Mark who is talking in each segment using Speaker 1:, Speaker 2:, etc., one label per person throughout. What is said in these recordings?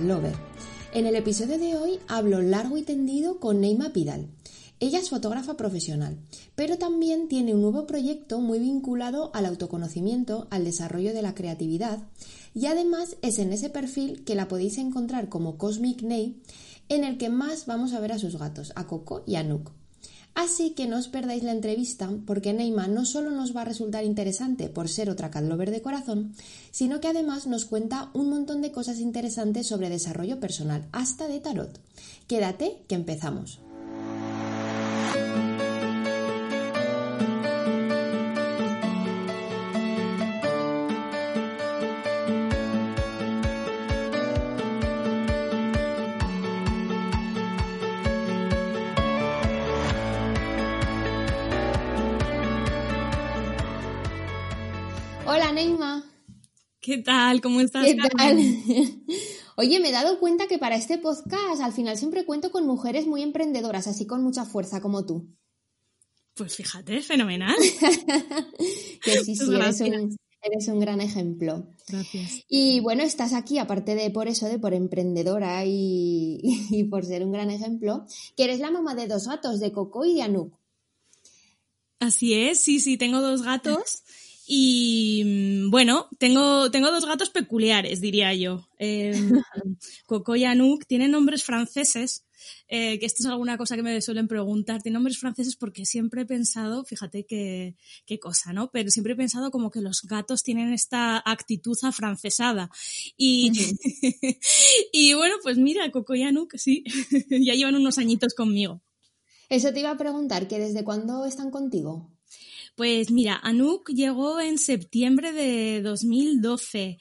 Speaker 1: Lover. En el episodio de hoy hablo largo y tendido con Neima Pidal. Ella es fotógrafa profesional, pero también tiene un nuevo proyecto muy vinculado al autoconocimiento, al desarrollo de la creatividad, y además es en ese perfil que la podéis encontrar como Cosmic Ney, en el que más vamos a ver a sus gatos, a Coco y a Nook. Así que no os perdáis la entrevista porque Neima no solo nos va a resultar interesante por ser otra catlover de corazón, sino que además nos cuenta un montón de cosas interesantes sobre desarrollo personal, hasta de tarot. Quédate que empezamos. Hola Neima.
Speaker 2: ¿Qué tal? ¿Cómo estás?
Speaker 1: ¿Qué tal? Oye, me he dado cuenta que para este podcast al final siempre cuento con mujeres muy emprendedoras, así con mucha fuerza como tú.
Speaker 2: Pues fíjate, fenomenal.
Speaker 1: que sí, sí, eres un, eres un, gran ejemplo.
Speaker 2: Gracias.
Speaker 1: Y bueno, estás aquí, aparte de por eso, de por emprendedora y, y por ser un gran ejemplo, que eres la mamá de dos gatos, de Coco y de Anuk.
Speaker 2: Así es, sí, sí, tengo dos gatos. Y mm, bueno, tengo, tengo dos gatos peculiares, diría yo. Eh, Coco y Anouk tienen nombres franceses, eh, que esto es alguna cosa que me suelen preguntar. Tienen nombres franceses porque siempre he pensado, fíjate qué, qué cosa, ¿no? Pero siempre he pensado como que los gatos tienen esta actitud afrancesada. Y, y bueno, pues mira, Coco y Anouk, sí, ya llevan unos añitos conmigo.
Speaker 1: Eso te iba a preguntar, que desde cuándo están contigo?
Speaker 2: Pues mira, Anouk llegó en septiembre de 2012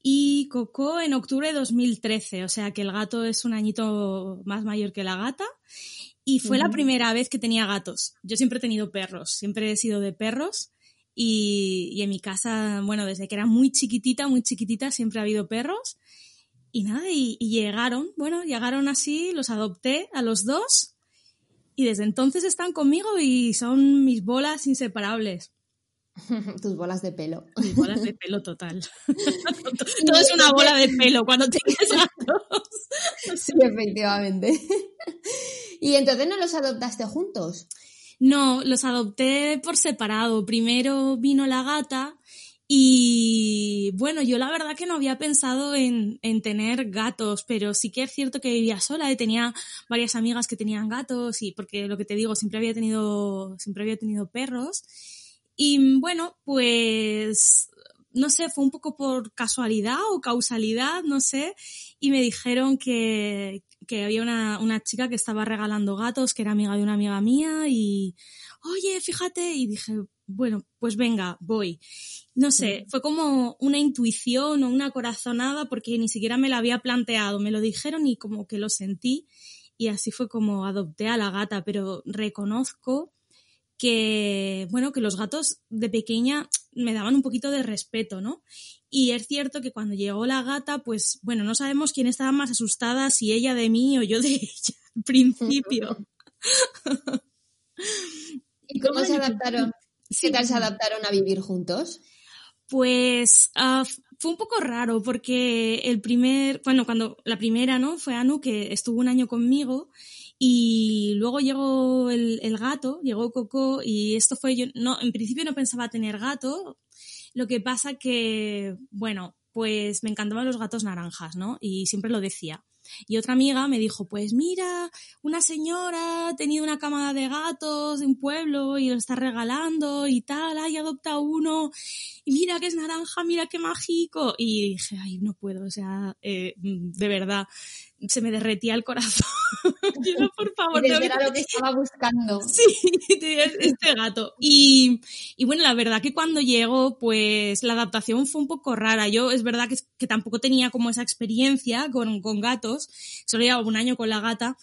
Speaker 2: y Coco en octubre de 2013, o sea que el gato es un añito más mayor que la gata. Y fue uh -huh. la primera vez que tenía gatos. Yo siempre he tenido perros, siempre he sido de perros. Y, y, en mi casa, bueno, desde que era muy chiquitita, muy chiquitita, siempre ha habido perros. Y nada, y, y llegaron, bueno, llegaron así, los adopté a los dos y desde entonces están conmigo y son mis bolas inseparables.
Speaker 1: Tus bolas de pelo.
Speaker 2: Mis bolas de pelo total. Todo es una bola de pelo cuando tienes gatos.
Speaker 1: Sí, efectivamente. ¿Y entonces no los adoptaste juntos?
Speaker 2: No, los adopté por separado. Primero vino la gata y bueno, yo la verdad que no había pensado en, en, tener gatos, pero sí que es cierto que vivía sola y tenía varias amigas que tenían gatos y porque lo que te digo, siempre había tenido, siempre había tenido perros. Y bueno, pues no sé, fue un poco por casualidad o causalidad, no sé, y me dijeron que, que había una, una chica que estaba regalando gatos, que era amiga de una amiga mía, y oye, fíjate, y dije, bueno, pues venga, voy. No sé, fue como una intuición o una corazonada porque ni siquiera me la había planteado, me lo dijeron y como que lo sentí y así fue como adopté a la gata, pero reconozco que, bueno, que los gatos de pequeña me daban un poquito de respeto, ¿no? Y es cierto que cuando llegó la gata, pues, bueno, no sabemos quién estaba más asustada, si ella de mí o yo de ella al principio.
Speaker 1: ¿Y cómo se adaptaron? ¿Qué tal se adaptaron a vivir juntos?
Speaker 2: Pues uh, fue un poco raro porque el primer, bueno, cuando la primera, ¿no? Fue Anu que estuvo un año conmigo y luego llegó el, el, gato, llegó Coco y esto fue yo, no, en principio no pensaba tener gato, lo que pasa que, bueno, pues me encantaban los gatos naranjas, ¿no? Y siempre lo decía. Y otra amiga me dijo, pues mira, una señora ha tenido una camada de gatos de un pueblo y lo está regalando y tal, ay, adopta uno, y mira que es naranja, mira qué mágico. Y dije, ay, no puedo, o sea, eh, de verdad, se me derretía el corazón. Yo, por favor.
Speaker 1: Era lo que estaba buscando.
Speaker 2: Sí, este gato. Y, y, bueno, la verdad que cuando llegó, pues la adaptación fue un poco rara. Yo es verdad que, que tampoco tenía como esa experiencia con, con gatos. Solo llevaba un año con la gata.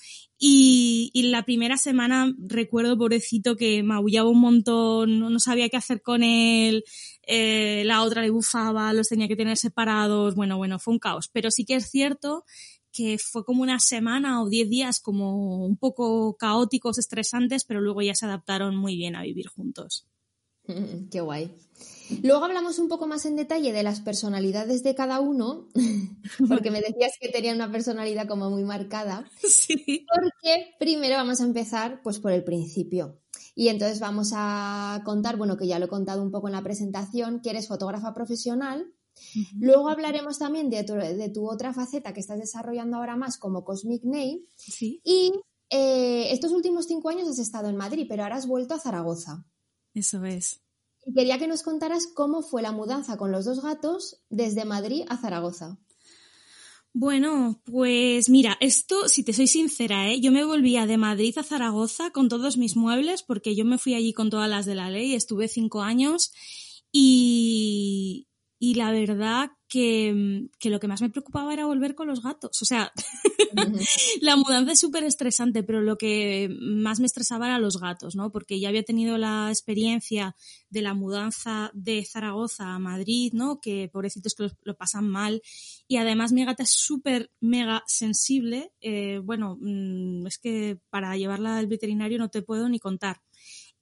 Speaker 2: Y, y, la primera semana recuerdo, pobrecito, que maullaba un montón, no, no sabía qué hacer con él, eh, la otra le bufaba, los tenía que tener separados, bueno, bueno, fue un caos. Pero sí que es cierto que fue como una semana o diez días como un poco caóticos, estresantes, pero luego ya se adaptaron muy bien a vivir juntos.
Speaker 1: Qué guay. Luego hablamos un poco más en detalle de las personalidades de cada uno, porque me decías que tenía una personalidad como muy marcada.
Speaker 2: Sí.
Speaker 1: Porque primero vamos a empezar pues por el principio. Y entonces vamos a contar, bueno, que ya lo he contado un poco en la presentación, que eres fotógrafa profesional. Luego hablaremos también de tu, de tu, otra faceta que estás desarrollando ahora más como Cosmic Name.
Speaker 2: Sí.
Speaker 1: Y eh, estos últimos cinco años has estado en Madrid, pero ahora has vuelto a Zaragoza.
Speaker 2: Eso es.
Speaker 1: Y quería que nos contaras cómo fue la mudanza con los dos gatos desde Madrid a Zaragoza.
Speaker 2: Bueno, pues mira, esto, si te soy sincera, ¿eh? yo me volvía de Madrid a Zaragoza con todos mis muebles porque yo me fui allí con todas las de la ley, estuve cinco años y, y la verdad que, que, lo que más me preocupaba era volver con los gatos. O sea, la mudanza es súper estresante, pero lo que más me estresaba era los gatos, ¿no? Porque ya había tenido la experiencia de la mudanza de Zaragoza a Madrid, ¿no? Que pobrecitos que lo, lo pasan mal. Y además mi gata es súper mega sensible. Eh, bueno, mmm, es que para llevarla al veterinario no te puedo ni contar.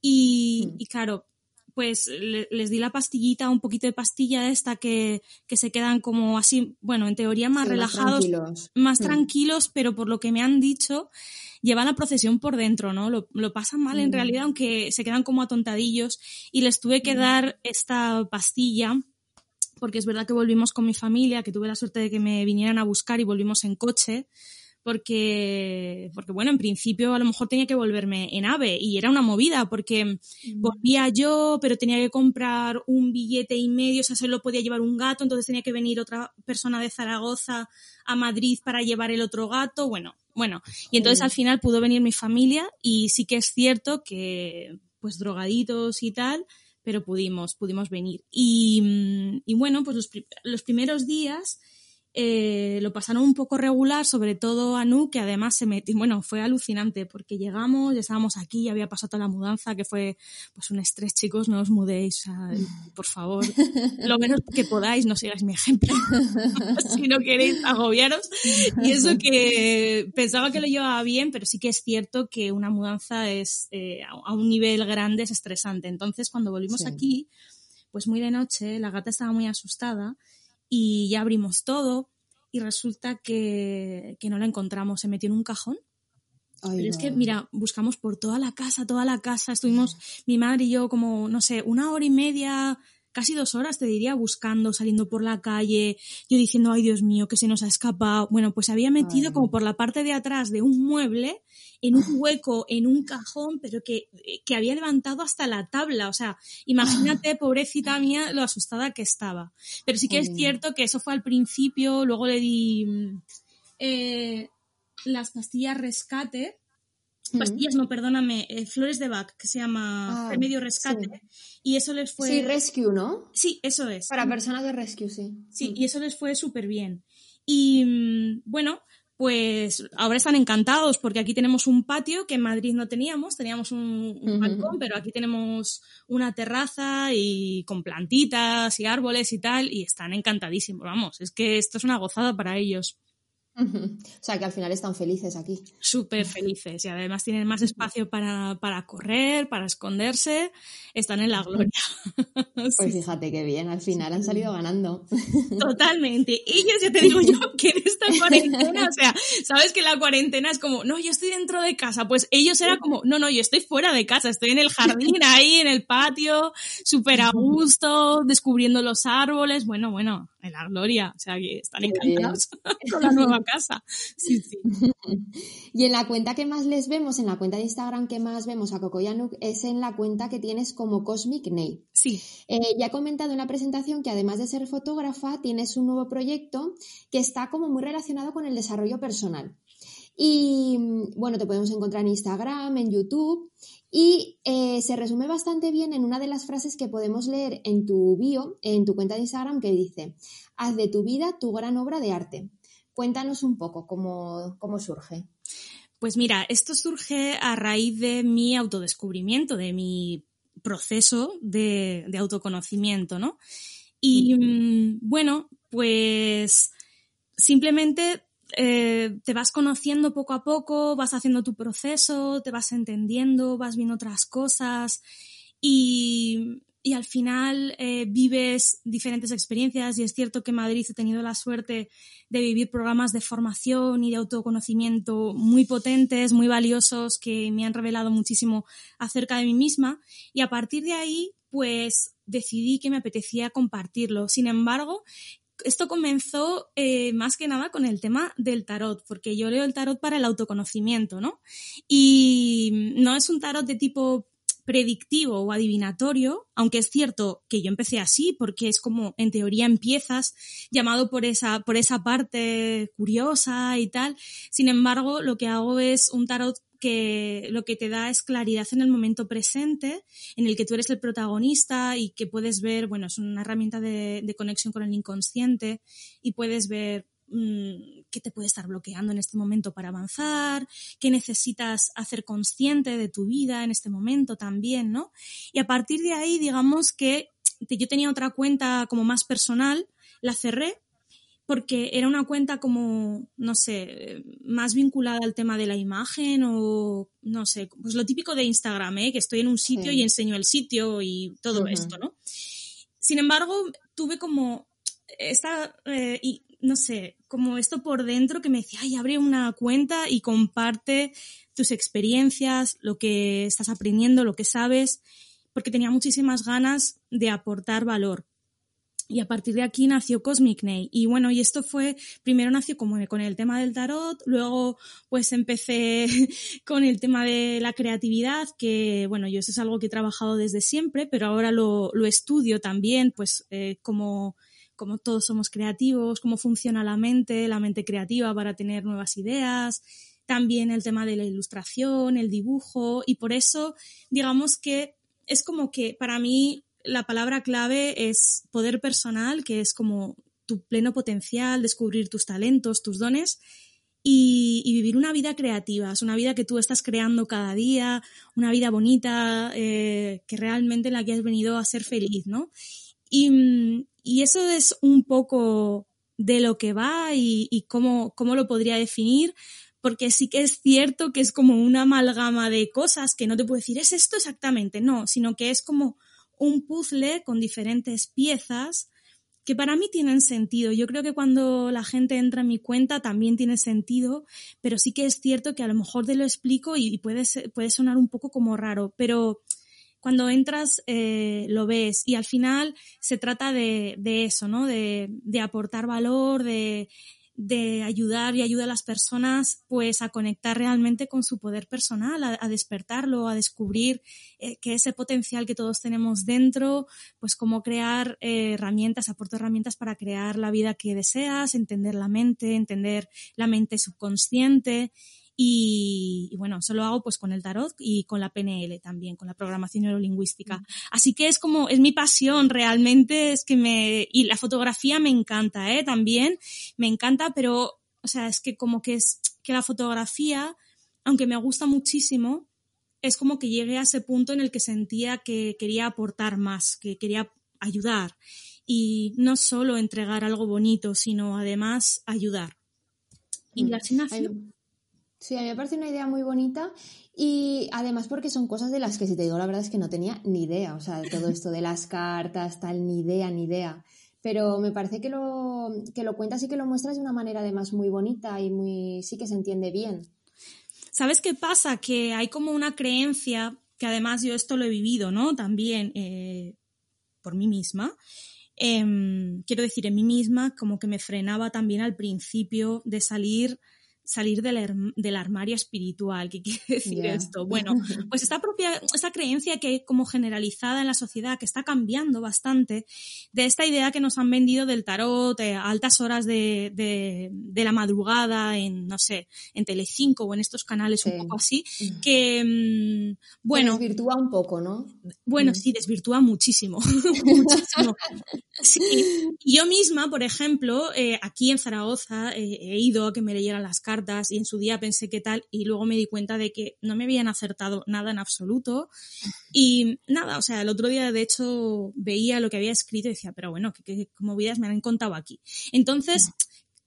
Speaker 2: Y, mm. y claro, pues le, les di la pastillita, un poquito de pastilla esta que, que se quedan como así, bueno, en teoría más sí, relajados,
Speaker 1: más tranquilos,
Speaker 2: más sí. tranquilos, pero por lo que me han dicho, llevan la procesión por dentro, ¿no? Lo, lo pasan mal mm. en realidad, aunque se quedan como atontadillos y les tuve que mm. dar esta pastilla porque es verdad que volvimos con mi familia, que tuve la suerte de que me vinieran a buscar y volvimos en coche porque, porque bueno, en principio a lo mejor tenía que volverme en AVE y era una movida porque volvía yo, pero tenía que comprar un billete y medio, o sea, solo podía llevar un gato, entonces tenía que venir otra persona de Zaragoza a Madrid para llevar el otro gato, bueno, bueno, y entonces al final pudo venir mi familia y sí que es cierto que pues drogaditos y tal, pero pudimos, pudimos venir. Y, y bueno, pues los, los primeros días eh, lo pasaron un poco regular, sobre todo Anu, que además se metió, bueno, fue alucinante porque llegamos, ya estábamos aquí, ya había pasado toda la mudanza, que fue pues un estrés, chicos, no os mudéis, o sea, por favor, lo menos que podáis, no sigáis mi ejemplo, si no queréis agobiaros. Y eso que pensaba que lo llevaba bien, pero sí que es cierto que una mudanza es eh, a un nivel grande, es estresante. Entonces, cuando volvimos sí. aquí, pues muy de noche, la gata estaba muy asustada y ya abrimos todo y resulta que, que no la encontramos, se metió en un cajón.
Speaker 1: Ay,
Speaker 2: Pero es que, mira, buscamos por toda la casa, toda la casa, estuvimos mi madre y yo como, no sé, una hora y media, casi dos horas, te diría, buscando, saliendo por la calle, yo diciendo, ay Dios mío, que se nos ha escapado. Bueno, pues había metido ay. como por la parte de atrás de un mueble, en un hueco, en un cajón, pero que, que había levantado hasta la tabla. O sea, imagínate, pobrecita mía, lo asustada que estaba. Pero sí que es cierto que eso fue al principio, luego le di eh, las pastillas rescate, pastillas, no, perdóname, eh, flores de Bach, que se llama ah, remedio rescate. Sí. Y eso les fue.
Speaker 1: Sí, rescue, ¿no?
Speaker 2: Sí, eso es.
Speaker 1: Para personas de rescue, sí.
Speaker 2: Sí, y eso les fue súper bien. Y mm, bueno, pues ahora están encantados porque aquí tenemos un patio que en Madrid no teníamos, teníamos un, un uh -huh. balcón, pero aquí tenemos una terraza y con plantitas y árboles y tal, y están encantadísimos, vamos, es que esto es una gozada para ellos.
Speaker 1: Uh -huh. O sea, que al final están felices aquí.
Speaker 2: Súper felices y además tienen más espacio para, para, correr, para esconderse, están en la gloria.
Speaker 1: Pues sí. fíjate qué bien, al final han salido ganando.
Speaker 2: Totalmente. Ellos, ya te digo yo, que en esta cuarentena, o sea, sabes que la cuarentena es como, no, yo estoy dentro de casa, pues ellos era como, no, no, yo estoy fuera de casa, estoy en el jardín ahí, en el patio, súper a gusto, descubriendo los árboles, bueno, bueno, en la gloria, o sea, que están encantados con la nueva casa. Sí, sí.
Speaker 1: Y en la cuenta que más les vemos, en la cuenta de Instagram que más vemos a Cocoyanuk, es en la cuenta que tienes como Cosmic Nail.
Speaker 2: Sí.
Speaker 1: Eh, ya he comentado en la presentación que además de ser fotógrafa, tienes un nuevo proyecto que está como muy relacionado con el desarrollo personal. Y bueno, te podemos encontrar en Instagram, en YouTube. Y eh, se resume bastante bien en una de las frases que podemos leer en tu bio, en tu cuenta de Instagram, que dice, haz de tu vida tu gran obra de arte. Cuéntanos un poco cómo, cómo surge.
Speaker 2: Pues mira, esto surge a raíz de mi autodescubrimiento, de mi proceso de, de autoconocimiento, ¿no? Y mm, bueno, pues simplemente eh, te vas conociendo poco a poco, vas haciendo tu proceso, te vas entendiendo, vas viendo otras cosas y, y al final eh, vives diferentes experiencias y es cierto que Madrid he tenido la suerte de vivir programas de formación y de autoconocimiento muy potentes, muy valiosos, que me han revelado muchísimo acerca de mí misma y a partir de ahí pues decidí que me apetecía compartirlo. Sin embargo, esto comenzó eh, más que nada con el tema del tarot, porque yo leo el tarot para el autoconocimiento, ¿no? Y no es un tarot de tipo predictivo o adivinatorio, aunque es cierto que yo empecé así porque es como en teoría empiezas llamado por esa por esa parte curiosa y tal. Sin embargo, lo que hago es un tarot que lo que te da es claridad en el momento presente, en el que tú eres el protagonista y que puedes ver, bueno, es una herramienta de, de conexión con el inconsciente y puedes ver Mm, qué te puede estar bloqueando en este momento para avanzar, qué necesitas hacer consciente de tu vida en este momento también, ¿no? Y a partir de ahí, digamos que yo tenía otra cuenta como más personal, la cerré porque era una cuenta como, no sé, más vinculada al tema de la imagen o, no sé, pues lo típico de Instagram, ¿eh? que estoy en un sitio y enseño el sitio y todo esto, ¿no? Sin embargo, tuve como esta, eh, y no sé, como esto por dentro que me decía, ay, abre una cuenta y comparte tus experiencias, lo que estás aprendiendo, lo que sabes, porque tenía muchísimas ganas de aportar valor. Y a partir de aquí nació Cosmic Ney. Y bueno, y esto fue, primero nació como con el tema del tarot, luego pues empecé con el tema de la creatividad, que bueno, yo eso es algo que he trabajado desde siempre, pero ahora lo, lo estudio también, pues eh, como como todos somos creativos, cómo funciona la mente, la mente creativa para tener nuevas ideas, también el tema de la ilustración, el dibujo, y por eso digamos que es como que para mí la palabra clave es poder personal, que es como tu pleno potencial, descubrir tus talentos, tus dones y, vivir una vida creativa, es una vida que tú estás creando cada día, una vida bonita, eh, que realmente en la que has venido a ser feliz, ¿no? Y, y eso es un poco de lo que va y, cómo, cómo lo podría definir, porque sí que es cierto que es como una amalgama de cosas que no te puedo decir, es esto exactamente, no, sino que es como un puzzle con diferentes piezas que para mí tienen sentido. Yo creo que cuando la gente entra en mi cuenta también tiene sentido, pero sí que es cierto que a lo mejor te lo explico y, puede, puede sonar un poco como raro, pero cuando entras eh, lo ves y al final se trata de, eso, ¿no? De, de aportar valor, de, de, ayudar y ayudar a las personas pues a conectar realmente con su poder personal, a, despertarlo, a descubrir eh, que ese potencial que todos tenemos dentro, pues cómo crear eh, herramientas, aporto herramientas para crear la vida que deseas, entender la mente, entender la mente subconsciente y, bueno, eso lo hago pues con el tarot y con la PNL también, con la programación neurolingüística. Así que es como, es mi pasión realmente, es que me, y la fotografía me encanta, ¿eh? También me encanta, pero, o sea, es que como que es, que la fotografía, aunque me gusta muchísimo, es como que llegué a ese punto en el que sentía que quería aportar más, que quería ayudar y no solo entregar algo bonito, sino además ayudar. Y la asignación.
Speaker 1: Sí, a mí me parece una idea muy bonita y además porque son cosas de las que, si te digo la verdad, es que no tenía ni idea, o sea, de todo esto de las cartas, tal, ni idea, ni idea. Pero me parece que lo, que lo cuentas y que lo muestras de una manera además muy bonita y muy, sí que se entiende bien.
Speaker 2: ¿Sabes qué pasa? Que hay como una creencia, que además yo esto lo he vivido, ¿no? También eh, por mí misma. Em, quiero decir, en mí misma, como que me frenaba también al principio de salir salir del, del armario espiritual. ¿Qué quiere decir esto? Bueno, pues esta propia, esta creencia que hay como generalizada en la sociedad, que está cambiando bastante, de esta idea que nos han vendido del tarot eh, a altas horas de, de, la madrugada en, no sé, en Telecinco o en estos canales un poco así, que, mm, bueno...
Speaker 1: desvirtúa un poco, ¿no?
Speaker 2: Bueno, sí, desvirtúa muchísimo. muchísimo. Sí. Yo misma, por ejemplo, eh, aquí en Zaragoza eh, he ido a que me leyeran las cartas y en su día pensé que tal y luego me di cuenta de que no me habían acertado nada en absoluto y nada, o sea, el otro día de hecho veía lo que había escrito y decía, pero bueno, ¿qué, movidas me han contado aquí? Entonces,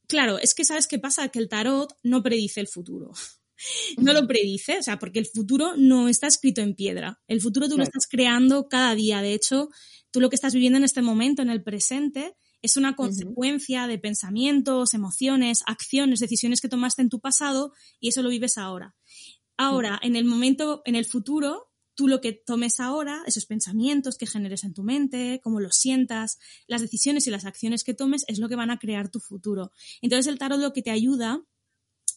Speaker 2: claro, es que sabes qué pasa, que el tarot no predice el futuro. no lo predice, o sea, porque el futuro no está escrito en piedra. El futuro tú lo estás creando cada día. De hecho, tú lo que estás viviendo en este momento, en el presente, es una consecuencia de pensamientos, emociones, acciones, decisiones que tomaste en tu pasado y eso lo vives ahora. Ahora, en el momento, en el futuro, tú lo que tomes ahora, esos pensamientos que generes en tu mente, cómo los sientas, las decisiones y las acciones que tomes es lo que van a crear tu futuro. Entonces el tarot lo que te ayuda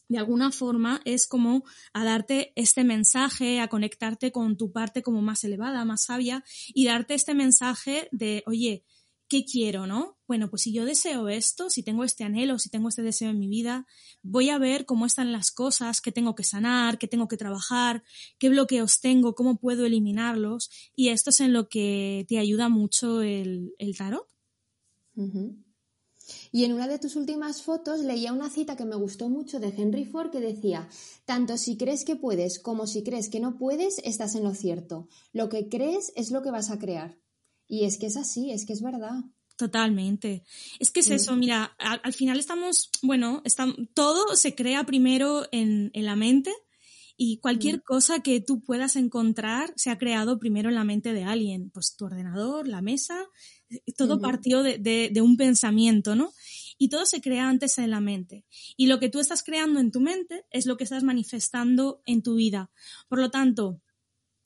Speaker 2: de alguna forma es como a darte este mensaje, a conectarte con tu parte como más elevada, más sabia y darte este mensaje de, oye, ¿qué quiero, no? Bueno, pues si yo deseo esto, si tengo este anhelo, si tengo este deseo en mi vida, voy a ver cómo están las cosas, qué tengo que sanar, qué tengo que trabajar, qué bloqueos tengo, cómo puedo eliminarlos. Y esto es en lo que te ayuda mucho el, tarot.
Speaker 1: Y en una de tus últimas fotos leía una cita que me gustó mucho de Henry Ford que decía, tanto si crees que puedes como si crees que no puedes, estás en lo cierto. Lo que crees es lo que vas a crear. Y es que es así, es que es verdad.
Speaker 2: Totalmente. Es que es eso, mira, al, final estamos, bueno, todo se crea primero en, la mente y cualquier cosa que tú puedas encontrar se ha creado primero en la mente de alguien. Pues tu ordenador, la mesa, eh, todo partió de, de, un pensamiento, ¿no? Y todo se crea antes en la mente. Y lo que tú estás creando en tu mente es lo que estás manifestando en tu vida. Por lo tanto,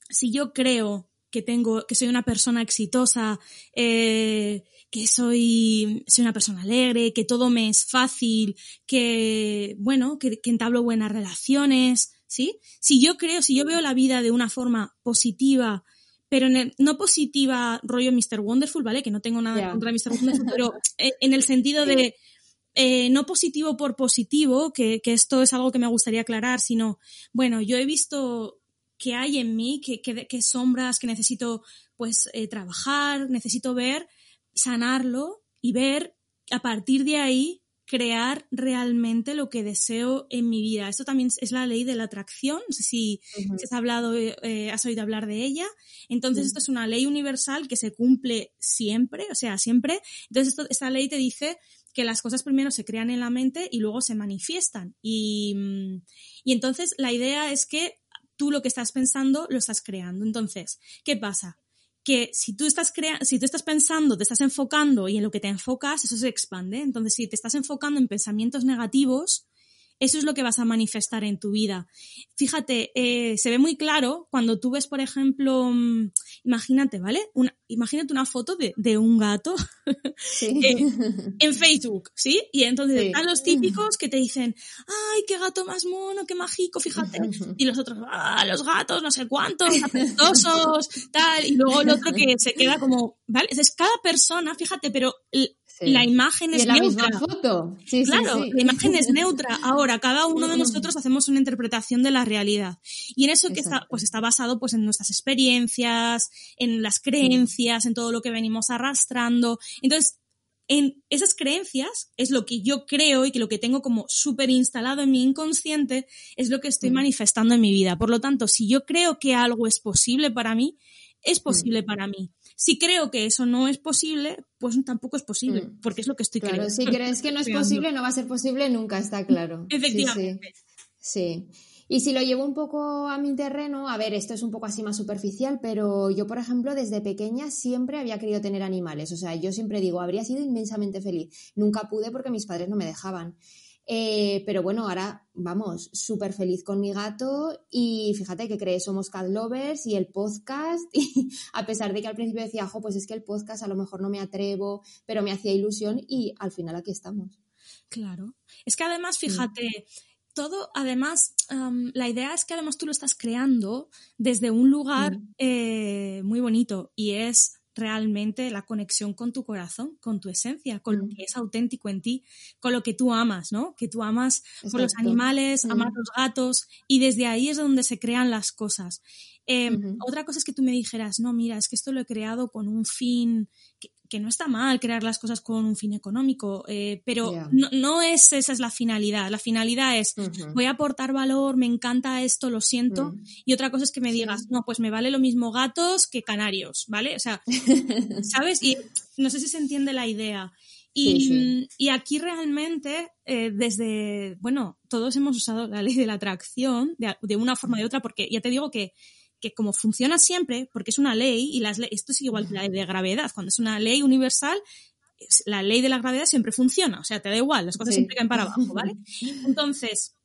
Speaker 2: si yo creo que tengo, que soy una persona exitosa, eh, que soy, soy una persona alegre, que todo me es fácil, que, bueno, que, entablo buenas relaciones, ¿sí? Si yo creo, si yo veo la vida de una forma positiva, pero no positiva rollo Mr. Wonderful, ¿vale? Que no tengo nada contra Mr. Wonderful, pero en el sentido de eh, no positivo por positivo, que, que, esto es algo que me gustaría aclarar, sino, bueno, yo he visto que hay en mí, qué sombras que necesito pues eh, trabajar, necesito ver, sanarlo y ver a partir de ahí crear realmente lo que deseo en mi vida. Esto también es la ley de la atracción. No sé si, has hablado, eh, has oído hablar de ella. Entonces, esto es una ley universal que se cumple siempre, o sea, siempre. Entonces, esta ley te dice que las cosas primero se crean en la mente y luego se manifiestan. Y, mm, y entonces la idea es que tú lo que estás pensando lo estás creando. Entonces, ¿qué pasa? Que si tú estás si tú estás pensando, te estás enfocando y en lo que te enfocas, eso se expande. Entonces, si te estás enfocando en pensamientos negativos, eso es lo que vas a manifestar en tu vida. Fíjate, eh, se ve muy claro cuando tú ves, por ejemplo, mm, imagínate, ¿vale? Una, imagínate una foto de, de un gato eh, en Facebook, ¿sí? Y entonces están los típicos que te dicen, ay, qué gato más mono, qué mágico, fíjate. Y los otros, ah, los gatos, no sé cuántos, apestosos, tal. Y luego el otro que se queda como, ¿vale? Es cada persona, fíjate, pero la imagen es,
Speaker 1: la
Speaker 2: neutra.
Speaker 1: Misma foto.
Speaker 2: claro, la imagen es neutra. Ahora, cada uno de nosotros hacemos una interpretación de la realidad. Y en eso que está, pues está basado pues en nuestras experiencias, en las creencias, en todo lo que venimos arrastrando. Entonces, en esas creencias es lo que yo creo y que lo que tengo como súper instalado en mi inconsciente es lo que estoy manifestando en mi vida. Por lo tanto, si yo creo que algo es posible para mí, es posible para mí. Si creo que eso no es posible, pues tampoco es posible, mm. porque es lo que estoy
Speaker 1: claro,
Speaker 2: creyendo.
Speaker 1: Si crees que no es posible, no va a ser posible nunca, está claro.
Speaker 2: Efectivamente.
Speaker 1: Sí, Y si lo llevo un poco a mi terreno, a ver, esto es un poco así más superficial, pero yo, por ejemplo, desde pequeña siempre había querido tener animales. O sea, yo siempre digo, habría sido inmensamente feliz. Nunca pude porque mis padres no me dejaban. Eh, pero bueno, ahora vamos, súper feliz con mi gato y fíjate que creé Somos Cat Lovers y el podcast y a pesar de que al principio decía, jo, pues es que el podcast a lo mejor no me atrevo, pero me hacía ilusión y al final aquí estamos.
Speaker 2: Claro. Es que además, fíjate, todo, además, la idea es que además tú lo estás creando desde un lugar mm. eh, muy bonito y es realmente la conexión con tu corazón, con tu esencia, con lo mm. que es auténtico en ti, con lo que tú amas, ¿no? Que tú amas por los animales, amas mm. los gatos y desde ahí es donde se crean las cosas. Em, otra cosa es que tú me dijeras, no, mira, es que esto lo he creado con un fin que no está mal crear las cosas con un fin económico, eh, pero no, es esa es la finalidad. La finalidad es voy a aportar valor, me encanta esto, lo siento. Mm. Y otra cosa es que me digas, no, pues me vale lo mismo gatos que canarios, ¿vale? O sea, ¿sabes? Y no sé si se entiende la idea. Y, y aquí realmente, eh, desde, bueno, todos hemos usado la ley de la atracción de, de una forma o de otra, porque ya te digo que que como funciona siempre, porque es una ley, y las esto es igual que la ley de gravedad, cuando es una ley universal, la ley de la gravedad siempre funciona, o sea, te da igual, las cosas siempre caen para abajo, ¿vale? Entonces,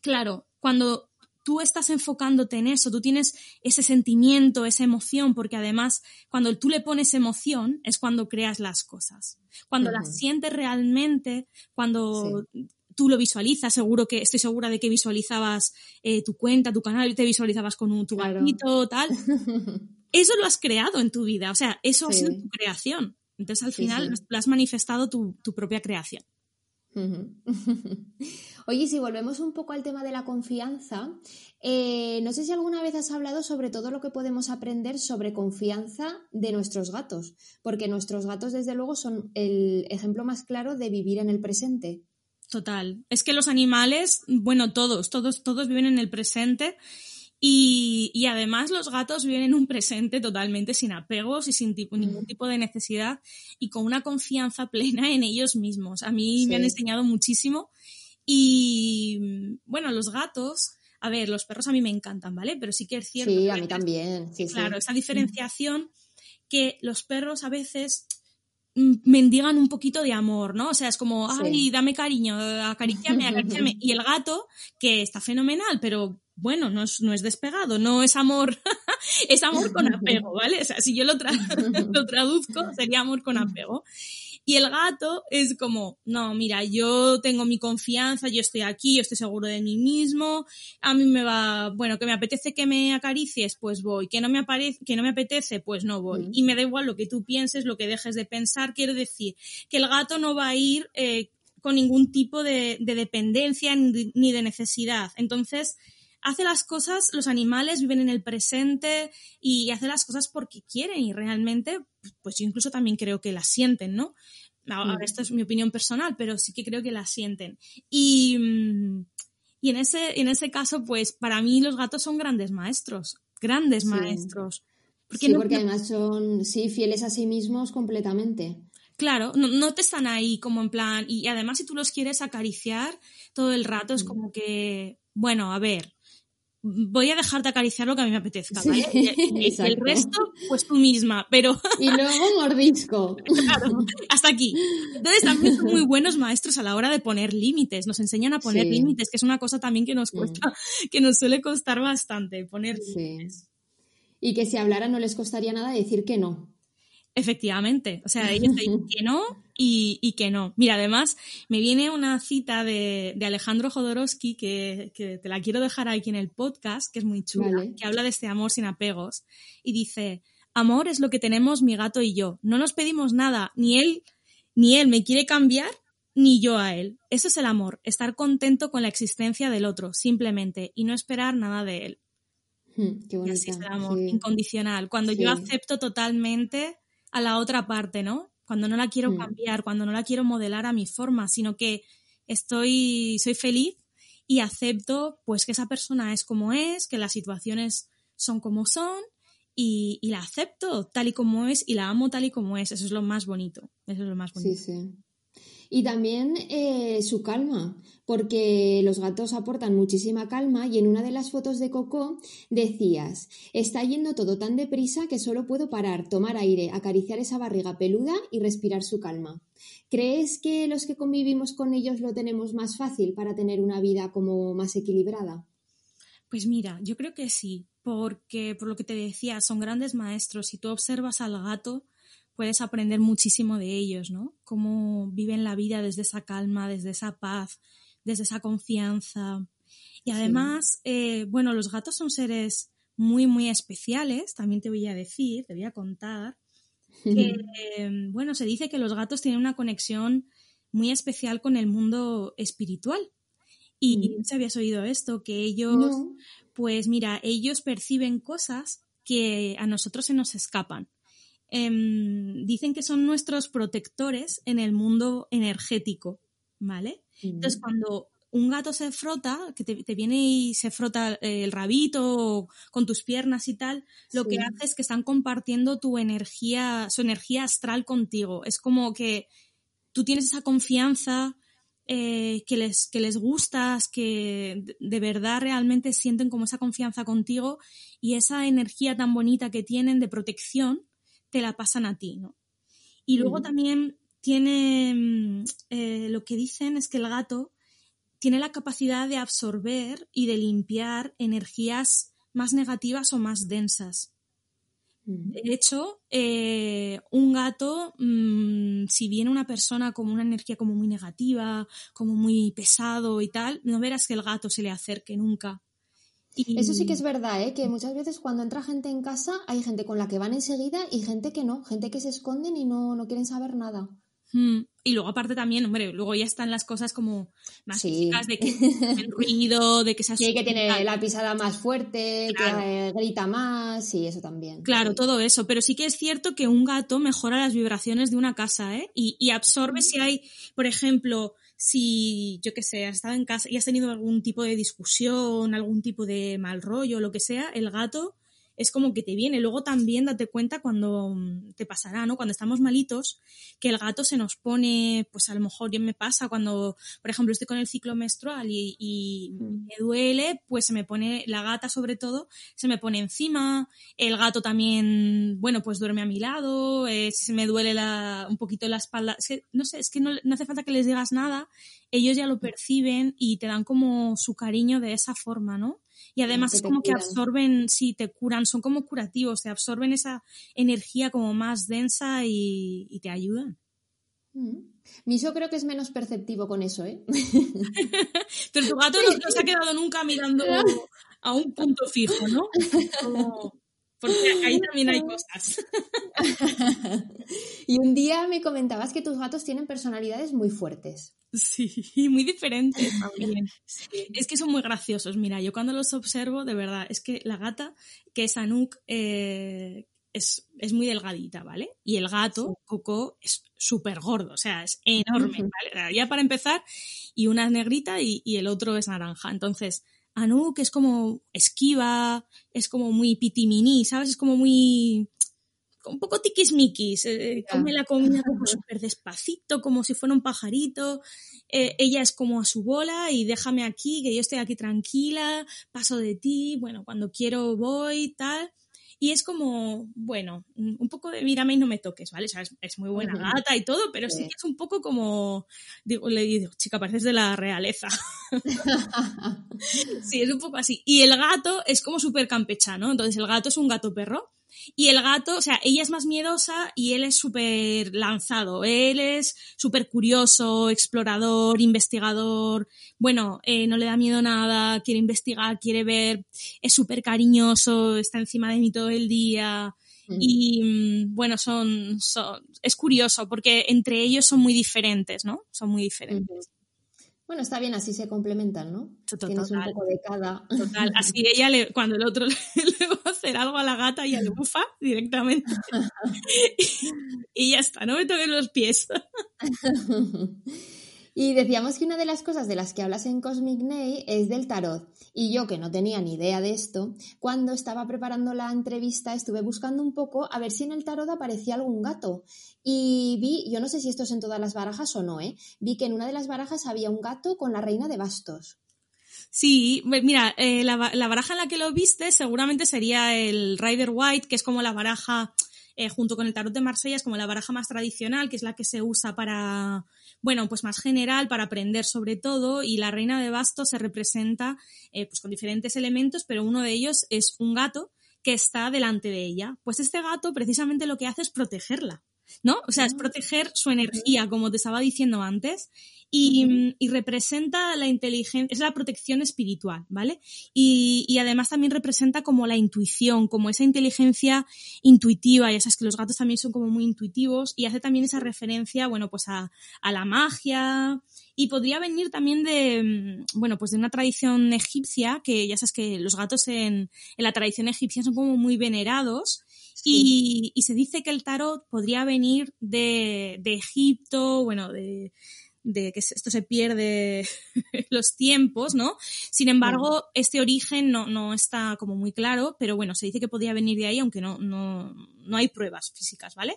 Speaker 2: claro, cuando tú estás enfocándote en eso, tú tienes ese sentimiento, esa emoción, porque además cuando tú le pones emoción es cuando creas las cosas. Cuando las sientes realmente, cuando tú lo visualizas, seguro que estoy segura de que visualizabas eh, tu cuenta, tu canal, y te visualizabas con un tu tal. Eso lo has creado en tu vida, o sea, eso ha sido tu creación. Entonces al final lo has manifestado tu, propia creación.
Speaker 1: Oye, si volvemos un poco al tema de la confianza, eh, no sé si alguna vez has hablado sobre todo lo que podemos aprender sobre confianza de nuestros gatos, porque nuestros gatos desde luego son el ejemplo más claro de vivir en el presente.
Speaker 2: Total. Es que los animales, bueno, todos, todos, todos viven en el presente y, y, además los gatos viven en un presente totalmente sin apegos y sin tipo, ningún tipo de necesidad y con una confianza plena en ellos mismos. A mí me han enseñado muchísimo y bueno, los gatos, a ver, los perros a mí me encantan, ¿vale? Pero sí que es cierto.
Speaker 1: Sí, a mí también. Sí,
Speaker 2: claro, esa diferenciación que los perros a veces mendigan un poquito de amor, ¿no? O sea, es como, ay, dame cariño, acariciame, acariciame. Y el gato, que está fenomenal, pero bueno, no es, no es despegado, no es amor, es amor con apego, ¿vale? O sea, si yo lo, lo traduzco, sería amor con apego. Y el gato es como, no, mira, yo tengo mi confianza, yo estoy aquí, yo estoy seguro de mí mismo, a mí me va, bueno, que me apetece que me acaricies, pues voy, que no me, que no me apetece, pues no voy. Y me da igual lo que tú pienses, lo que dejes de pensar, quiero decir que el gato no va a ir eh, con ningún tipo de, de dependencia ni de necesidad. Entonces, hace las cosas, los animales viven en el presente y hace las cosas porque quieren y realmente, pues yo incluso también creo que las sienten, ¿no? Ahora, mm. esto es mi opinión personal, pero sí que creo que las sienten. Y, y en, ese, en ese caso, pues para mí los gatos son grandes maestros, grandes maestros.
Speaker 1: Porque sí, porque además son, sí, fieles a sí mismos completamente.
Speaker 2: Claro, no, no, te están ahí como en plan, y además si tú los quieres acariciar todo el rato, es mm. como que, bueno, a ver, voy a dejarte acariciar lo que a mí me apetezca, ¿vale? y, el resto, pues tú misma, pero...
Speaker 1: y luego mordisco.
Speaker 2: claro, hasta aquí. Entonces también son muy buenos maestros a la hora de poner límites, nos enseñan a poner límites, que es una cosa también que nos cuesta, que nos suele costar bastante poner límites.
Speaker 1: Y que si hablara no les costaría nada decir que no.
Speaker 2: Efectivamente, o sea, ellos dicen que no y, que no. Mira, además, me viene una cita de, Alejandro Jodorowsky que, te la quiero dejar aquí en el podcast, que es muy chula, que habla de este amor sin apegos y dice, amor es lo que tenemos mi gato y yo. No nos pedimos nada, ni él, ni él me quiere cambiar, ni yo a él. Eso es el amor, estar contento con la existencia del otro, simplemente, y no esperar nada de él.
Speaker 1: Hmm, qué y
Speaker 2: así es el amor, incondicional. Cuando yo acepto totalmente a la otra parte, ¿no? Cuando no la quiero mm. cambiar, cuando no la quiero modelar a mi forma, sino que estoy, soy feliz y acepto pues que esa persona es como es, que las situaciones son como son y, la acepto tal y como es y la amo tal y como es. Eso es lo más bonito. Eso es lo más bonito.
Speaker 1: Sí, sí. Y también eh, su calma, porque los gatos aportan muchísima calma y en una de las fotos de Coco decías, está yendo todo tan deprisa que solo puedo parar, tomar aire, acariciar esa barriga peluda y respirar su calma. ¿Crees que los que convivimos con ellos lo tenemos más fácil para tener una vida como más equilibrada?
Speaker 2: Pues mira, yo creo que sí, porque por lo que te decía, son grandes maestros. Si tú observas al gato, puedes aprender muchísimo de ellos, ¿no? Cómo viven la vida desde esa calma, desde esa paz, desde esa confianza. Y además, eh, bueno, los gatos son seres muy, muy especiales, también te voy a decir, te voy a contar, que, bueno, se dice que los gatos tienen una conexión muy especial con el mundo espiritual. Y no habías oído esto, que ellos, pues mira, ellos perciben cosas que a nosotros se nos escapan. Em, dicen que son nuestros protectores en el mundo energético, ¿vale? Entonces, cuando un gato se frota, que te, viene y se frota el rabito con tus piernas y tal, lo que hace es que están compartiendo tu energía, su energía astral contigo. Es como que tú tienes esa confianza eh, que, les, que les gustas, que de verdad realmente sienten como esa confianza contigo y esa energía tan bonita que tienen de protección, te la pasan a ti, ¿no? Y luego también tiene, mm, eh, lo que dicen es que el gato tiene la capacidad de absorber y de limpiar energías más negativas o más densas. De hecho, eh, un gato, mm, si viene una persona con una energía como muy negativa, como muy pesado y tal, no verás que el gato se le acerque nunca.
Speaker 1: Eso sí que es verdad, ¿eh? que muchas veces cuando entra gente en casa hay gente con la que van enseguida y gente que no, gente que se esconden y no, no quieren saber nada.
Speaker 2: Mm, y luego aparte también, hombre, luego ya están las cosas como más físicas de que el ruido, de que se
Speaker 1: Sí, que tiene la pisada más fuerte, que grita más y eso también.
Speaker 2: Claro, todo eso. Pero sí que es cierto que un gato mejora las vibraciones de una casa, ¿eh? Y, y absorbe si hay, por ejemplo, si, yo qué sé, has estado en casa y has tenido algún tipo de discusión, algún tipo de mal rollo, lo que sea, el gato es como que te viene. Luego también date cuenta cuando mm, te pasará, ¿no? Cuando estamos malitos, que el gato se nos pone, pues a lo mejor ya me pasa cuando, por ejemplo, estoy con el ciclo menstrual y, mm. me duele, pues se me pone, la gata sobre todo, se me pone encima, el gato también, bueno, pues duerme a mi lado, eh, si se me duele la, un poquito la espalda, no sé, es que no, no hace falta que les digas nada, ellos ya lo perciben y te dan como su cariño de esa forma, ¿no? Y además es como que absorben, sí, te curan, son como curativos, te absorben esa energía como más densa y, te ayudan.
Speaker 1: Mm. Miso creo que es menos perceptivo con eso, ¿eh?
Speaker 2: Pero tu gato no, se ha quedado nunca mirando a un punto fijo, ¿no? Porque ahí también hay cosas.
Speaker 1: y un día me comentabas que tus gatos tienen personalidades muy fuertes.
Speaker 2: Sí, muy diferentes también. Es que son muy graciosos. Mira, yo cuando los observo, de verdad, es que la gata, que es Anuk, eh, es, muy delgadita, ¿vale? Y el gato, Coco, es súper gordo, o sea, es enorme, ¿vale? Ya para empezar, y una es negrita y, y el otro es naranja. Entonces, Anuk es como esquiva, es como muy pitimini, ¿sabes? Es como muy un poco tiquismiquis, eh, come la comida como súper despacito, como si fuera un pajarito. Eh, ella es como a su bola y déjame aquí, que yo estoy aquí tranquila, paso de ti, bueno, cuando quiero voy, tal. Y es como, bueno, un poco de mírame y no me toques, ¿vale? O sea, es, muy buena gata y todo, pero sí. que es un poco como, digo, le digo, chica, pareces de la realeza. sí, es un poco así. Y el gato es como súper campechano, entonces el gato es un gato perro y el gato, o sea, ella es más miedosa y él es súper lanzado. Él es súper curioso, explorador, investigador. Bueno, eh, no le da miedo nada, quiere investigar, quiere ver, es súper cariñoso, está encima de mí todo el día. Mm. Y mm, bueno, son, son, es curioso porque entre ellos son muy diferentes, ¿no? Son muy diferentes.
Speaker 1: Bueno, está bien, así se complementan, ¿no? Tienes un poco de cada.
Speaker 2: Total, así ella, le, cuando el otro le, va a hacer algo a la gata, ella le bufa directamente. y, ya está, no me toquen los pies.
Speaker 1: y decíamos que una de las cosas de las que hablas en Cosmic Ney es del tarot. Y yo, que no tenía ni idea de esto, cuando estaba preparando la entrevista estuve buscando un poco a ver si en el tarot aparecía algún gato. Y vi, yo no sé si esto es en todas las barajas o no, ¿eh? vi que en una de las barajas había un gato con la reina de bastos.
Speaker 2: Sí, mira, eh, la, baraja en la que lo viste seguramente sería el Rider White, que es como la baraja, eh, junto con el tarot de Marsella, es como la baraja más tradicional, que es la que se usa para, bueno, pues más general para aprender sobre todo y la reina de bastos se representa eh, pues con diferentes elementos, pero uno de ellos es un gato que está delante de ella. Pues este gato precisamente lo que hace es protegerla. ¿no? O sea, es ah, proteger su energía, como te estaba diciendo antes, y, representa la inteligencia, es la protección espiritual, ¿vale? Y, además también representa como la intuición, como esa inteligencia intuitiva, ya sabes que los gatos también son como muy intuitivos, y hace también esa referencia, bueno, pues a, la magia, y podría venir también de, mm, bueno, pues de una tradición egipcia, que ya sabes que los gatos en, en la tradición egipcia son como muy venerados, y, se dice que el tarot podría venir de, de Egipto, bueno, de, de que esto se pierde los tiempos, ¿no? Sin embargo, este origen no, no, está como muy claro, pero bueno, se dice que podría venir de ahí, aunque no, no, no hay pruebas físicas, ¿vale?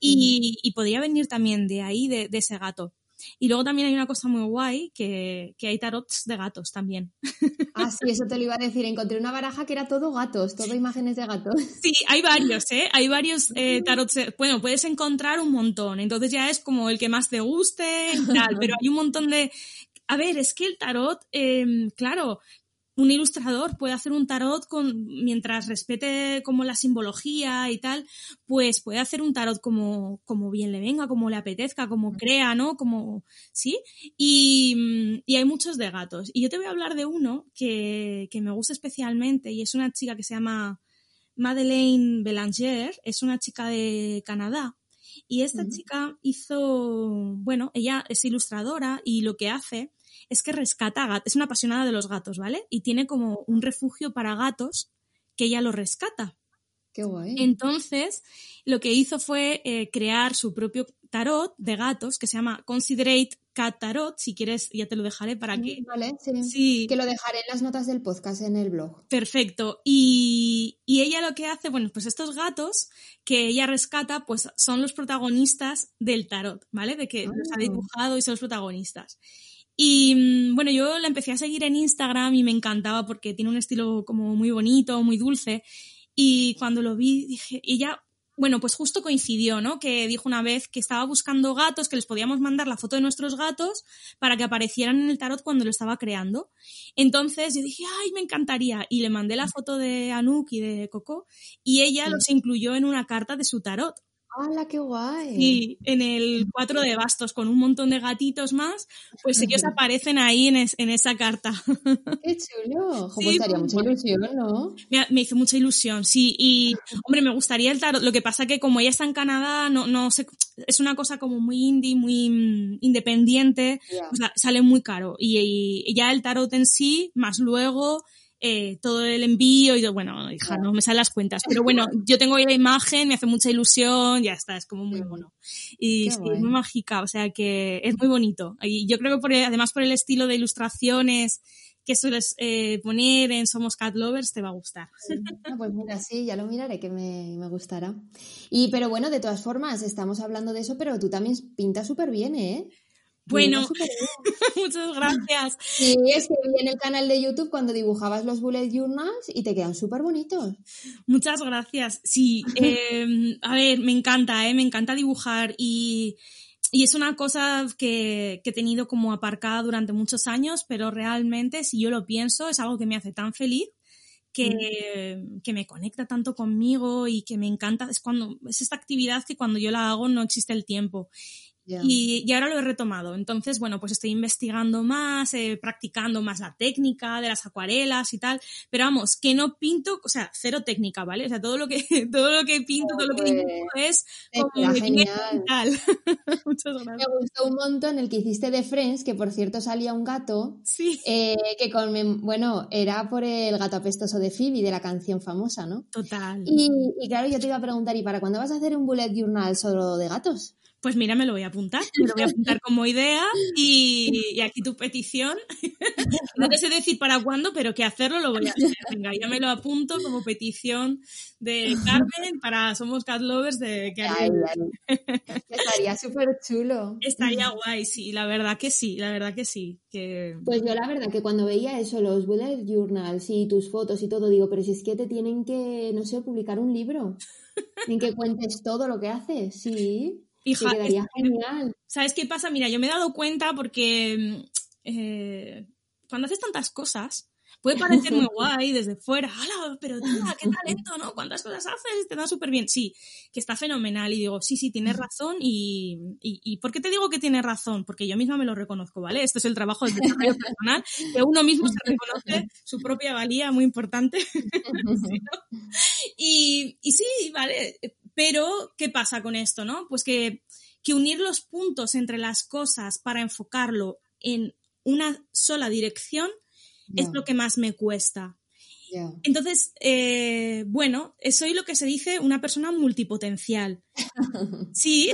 Speaker 2: Y, y podría venir también de ahí, de, de ese gato. Y luego también hay una cosa muy guay, que, que hay tarots de gatos también.
Speaker 1: Ah, sí, eso te lo iba a decir. Encontré una baraja que era todo gatos, todo imágenes de gatos.
Speaker 2: Sí, hay varios, ¿eh? Hay varios eh, tarots. Bueno, puedes encontrar un montón. Entonces ya es como el que más te guste y tal. Pero hay un montón de... A ver, es que el tarot, eh, claro, un ilustrador puede hacer un tarot con, mientras respete como la simbología y tal, pues puede hacer un tarot como, como bien le venga, como le apetezca, como crea, ¿no? Como, ¿sí? Y, y hay muchos de gatos. Y yo te voy a hablar de uno que, que me gusta especialmente y es una chica que se llama Madeleine Belanger, es una chica de Canadá. Y esta chica hizo, bueno, ella es ilustradora y lo que hace es que rescata gatos, es una apasionada de los gatos, ¿vale? Y tiene como un refugio para gatos que ella lo rescata.
Speaker 1: Qué guay.
Speaker 2: Entonces, lo que hizo fue eh, crear su propio tarot de gatos que se llama Considerate Cat Tarot. Si quieres, ya te lo dejaré para que.
Speaker 1: Vale, sí.
Speaker 2: Sí.
Speaker 1: Que lo dejaré en las notas del podcast en el blog.
Speaker 2: Perfecto. Y, y ella lo que hace, bueno, pues estos gatos que ella rescata, pues son los protagonistas del tarot, ¿vale? De que los ha
Speaker 1: Ah.
Speaker 2: dibujado y son los protagonistas. Y mm, bueno, yo la empecé a seguir en Instagram y me encantaba porque tiene un estilo como muy bonito, muy dulce. Y cuando lo vi, dije, ella, bueno, pues justo coincidió, ¿no? Que dijo una vez que estaba buscando gatos, que les podíamos mandar la foto de nuestros gatos para que aparecieran en el tarot cuando lo estaba creando. Entonces yo dije, ay, me encantaría. Y le mandé la foto de Anouk y de Coco y ella
Speaker 1: Sí.
Speaker 2: los incluyó en una carta de su tarot.
Speaker 1: ¡Hala, qué guay!
Speaker 2: Y en el 4 de bastos con un montón de gatitos más, pues ellos aparecen ahí en, es- en esa carta.
Speaker 1: ¡Qué chulo!
Speaker 2: Sí,
Speaker 1: pues
Speaker 2: muy
Speaker 1: mucha ilusión, ¿no?
Speaker 2: Me, me hizo mucha ilusión, sí. Y, hombre, me gustaría el tarot. Lo que pasa que como ella está en Canadá, no, no sé, es una cosa como muy indie, muy mm, independiente, o sea, sale muy caro. Y, y ya el tarot en sí, más luego eh, todo el envío y yo, bueno, hija, no me salen las cuentas. Pero bueno, yo tengo la imagen, me hace mucha ilusión, ya está, es como muy bueno. Y sí, es muy mágica, o sea que es muy bonito. Y yo creo que por además por el estilo de ilustraciones que sueles eh, poner en Somos Cat Lovers te va a gustar.
Speaker 1: Ah, pues mira, sí, ya lo miraré, que me, me gustará. Y, pero bueno, de todas formas, estamos hablando de eso, pero tú también pintas súper bien, ¿eh?
Speaker 2: Bueno. Muchas gracias.
Speaker 1: Sí, es que vi en el canal de YouTube cuando dibujabas los bullet journals y te quedan súper bonitos.
Speaker 2: Muchas gracias. Sí, eh, a ver, me encanta, ¿eh? me encanta dibujar y, y es una cosa que, que he tenido como aparcada durante muchos años, pero realmente, si yo lo pienso, es algo que me hace tan feliz que, que me conecta tanto conmigo y que me encanta. Es cuando, es esta actividad que cuando yo la hago no existe el tiempo. Y, y ahora lo he retomado. Entonces, bueno, pues estoy investigando más, eh, practicando más la técnica de las acuarelas y tal. Pero vamos, que no pinto, o sea, cero técnica, ¿vale? O sea, todo lo que, todo lo que pinto, todo lo que dibujo es como me
Speaker 1: genial.
Speaker 2: Muchas
Speaker 1: Me
Speaker 2: gracias.
Speaker 1: gustó un montón el que hiciste de Friends, que por cierto salía un gato,
Speaker 2: Sí,
Speaker 1: eh, que con, bueno, era por el gato apestoso de Phoebe, de la canción famosa, ¿no?
Speaker 2: total.
Speaker 1: Y, y claro, yo te iba a preguntar, ¿y para cuándo vas a hacer un bullet journal solo de gatos?
Speaker 2: Pues mira, me lo voy a apuntar, me lo voy a apuntar como idea y, y aquí tu petición. No te sé decir para cuándo, pero que hacerlo lo voy a hacer. Venga, ya me lo apunto como petición de Carmen para Somos Cat Lovers de que
Speaker 1: Ay, ay. Estaría súper chulo.
Speaker 2: estaría guay, sí, la verdad que sí, la verdad que sí. Que...
Speaker 1: Pues yo la verdad que cuando veía eso, los bullet journals y tus fotos y todo, digo, pero si es que te tienen que, no sé, publicar un libro en que cuentes todo lo que haces, sí.
Speaker 2: Hija,
Speaker 1: te quedaría
Speaker 2: es-
Speaker 1: genial.
Speaker 2: ¿Sabes qué pasa? Mira, yo me he dado cuenta porque mm, eh, cuando haces tantas cosas, puede parecer muy guay desde fuera. ¡Hala! Pero tía, qué talento, ¿no? ¿Cuántas cosas haces? Te da súper bien. Sí, que está fenomenal. Y digo, sí, sí, tienes razón. Y, y, y ¿por qué te digo que tienes razón? Porque yo misma me lo reconozco, ¿vale? Esto es el trabajo del desarrollo personal, que uno mismo se reconoce su propia valía, muy importante. Sí, ¿no? y, y sí, vale. Pero, ¿qué pasa con esto, no? Pues que que unir los puntos entre las cosas para enfocarlo en una sola dirección es lo que más me cuesta. Entonces, eh, bueno, soy lo que se dice una persona multipotencial. Sí,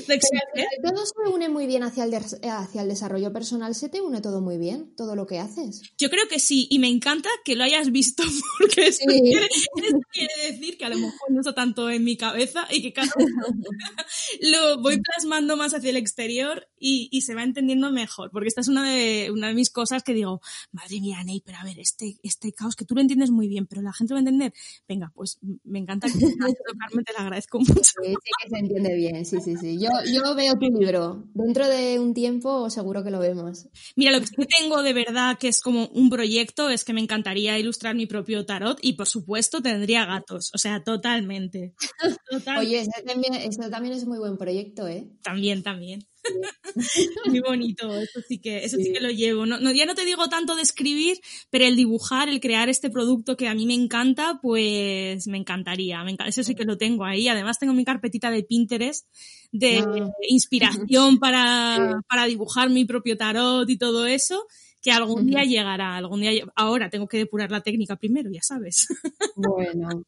Speaker 1: todo se une muy bien hacia el, hacia el desarrollo personal, se te une todo muy bien, todo lo que haces.
Speaker 2: Yo creo que sí, y me encanta que lo hayas visto, porque eso, quiere, decir que a lo mejor no está tanto en mi cabeza y que cada lo voy plasmando más hacia el exterior y, y, se va entendiendo mejor, porque esta es una de, una de mis cosas que digo, madre mía, Ney, pero a ver, este, este caos que tú lo entiendes muy bien, pero la gente va a entender. Venga, pues me encanta que Carmen, te lo agradezco mucho. Sí,
Speaker 1: sí que se entiende bien, sí, sí, sí. Yo, yo veo tu libro. Dentro de un tiempo seguro que lo vemos.
Speaker 2: Mira, lo que tengo de verdad que es como un proyecto es que me encantaría ilustrar mi propio tarot y por supuesto tendría gatos, o sea, totalmente.
Speaker 1: Oye, también, eso también es muy buen proyecto, ¿eh?
Speaker 2: También, también. Muy bonito, eso sí que, eso sí. que lo llevo. No, ya no te digo tanto de escribir, pero el dibujar, el crear este producto que a mí me encanta, pues me encantaría. Me eso sí que lo tengo ahí. Además tengo mi carpetita de Pinterest de ah. inspiración para, para dibujar mi propio tarot y todo eso que algún día llegará, algún día ahora tengo que depurar la técnica primero, ya sabes.
Speaker 1: Bueno.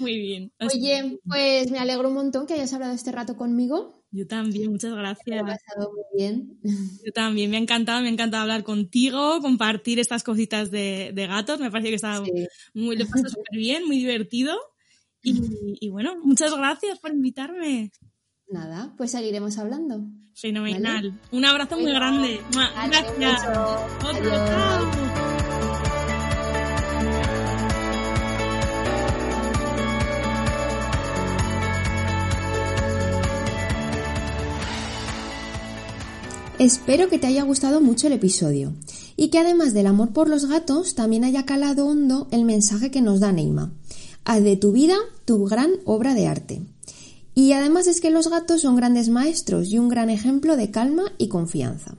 Speaker 2: Muy bien.
Speaker 1: Oye, pues me alegro un montón que hayas hablado este rato conmigo.
Speaker 2: Yo también, muchas gracias. Me
Speaker 1: ha pasado muy bien.
Speaker 2: Yo también, me ha encantado, me ha encantado hablar contigo, compartir estas cositas de, gatos, me parece que está muy, lo pasado súper bien, muy divertido. Y, y bueno, muchas gracias por invitarme.
Speaker 1: Nada, pues seguiremos hablando.
Speaker 2: Fenomenal. Un abrazo muy grande. Gracias. Otro,
Speaker 1: Espero que te haya gustado mucho el episodio y que además del amor por los gatos también haya calado hondo el mensaje que nos da Neima. Haz de tu vida tu gran obra de arte. Y además es que los gatos son grandes maestros y un gran ejemplo de calma y confianza.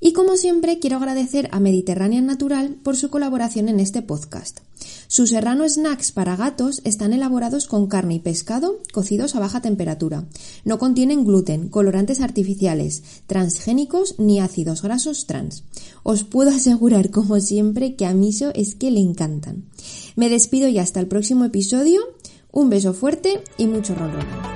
Speaker 1: Y como siempre quiero agradecer a Mediterranean Natural por su colaboración en este podcast. Sus serrano snacks para gatos están elaborados con carne y pescado cocidos a baja temperatura. No contienen gluten, colorantes artificiales, transgénicos ni ácidos grasos trans. Os puedo asegurar, como siempre, que a Miso es que le encantan. Me despido y hasta el próximo episodio. Un beso fuerte y mucho ron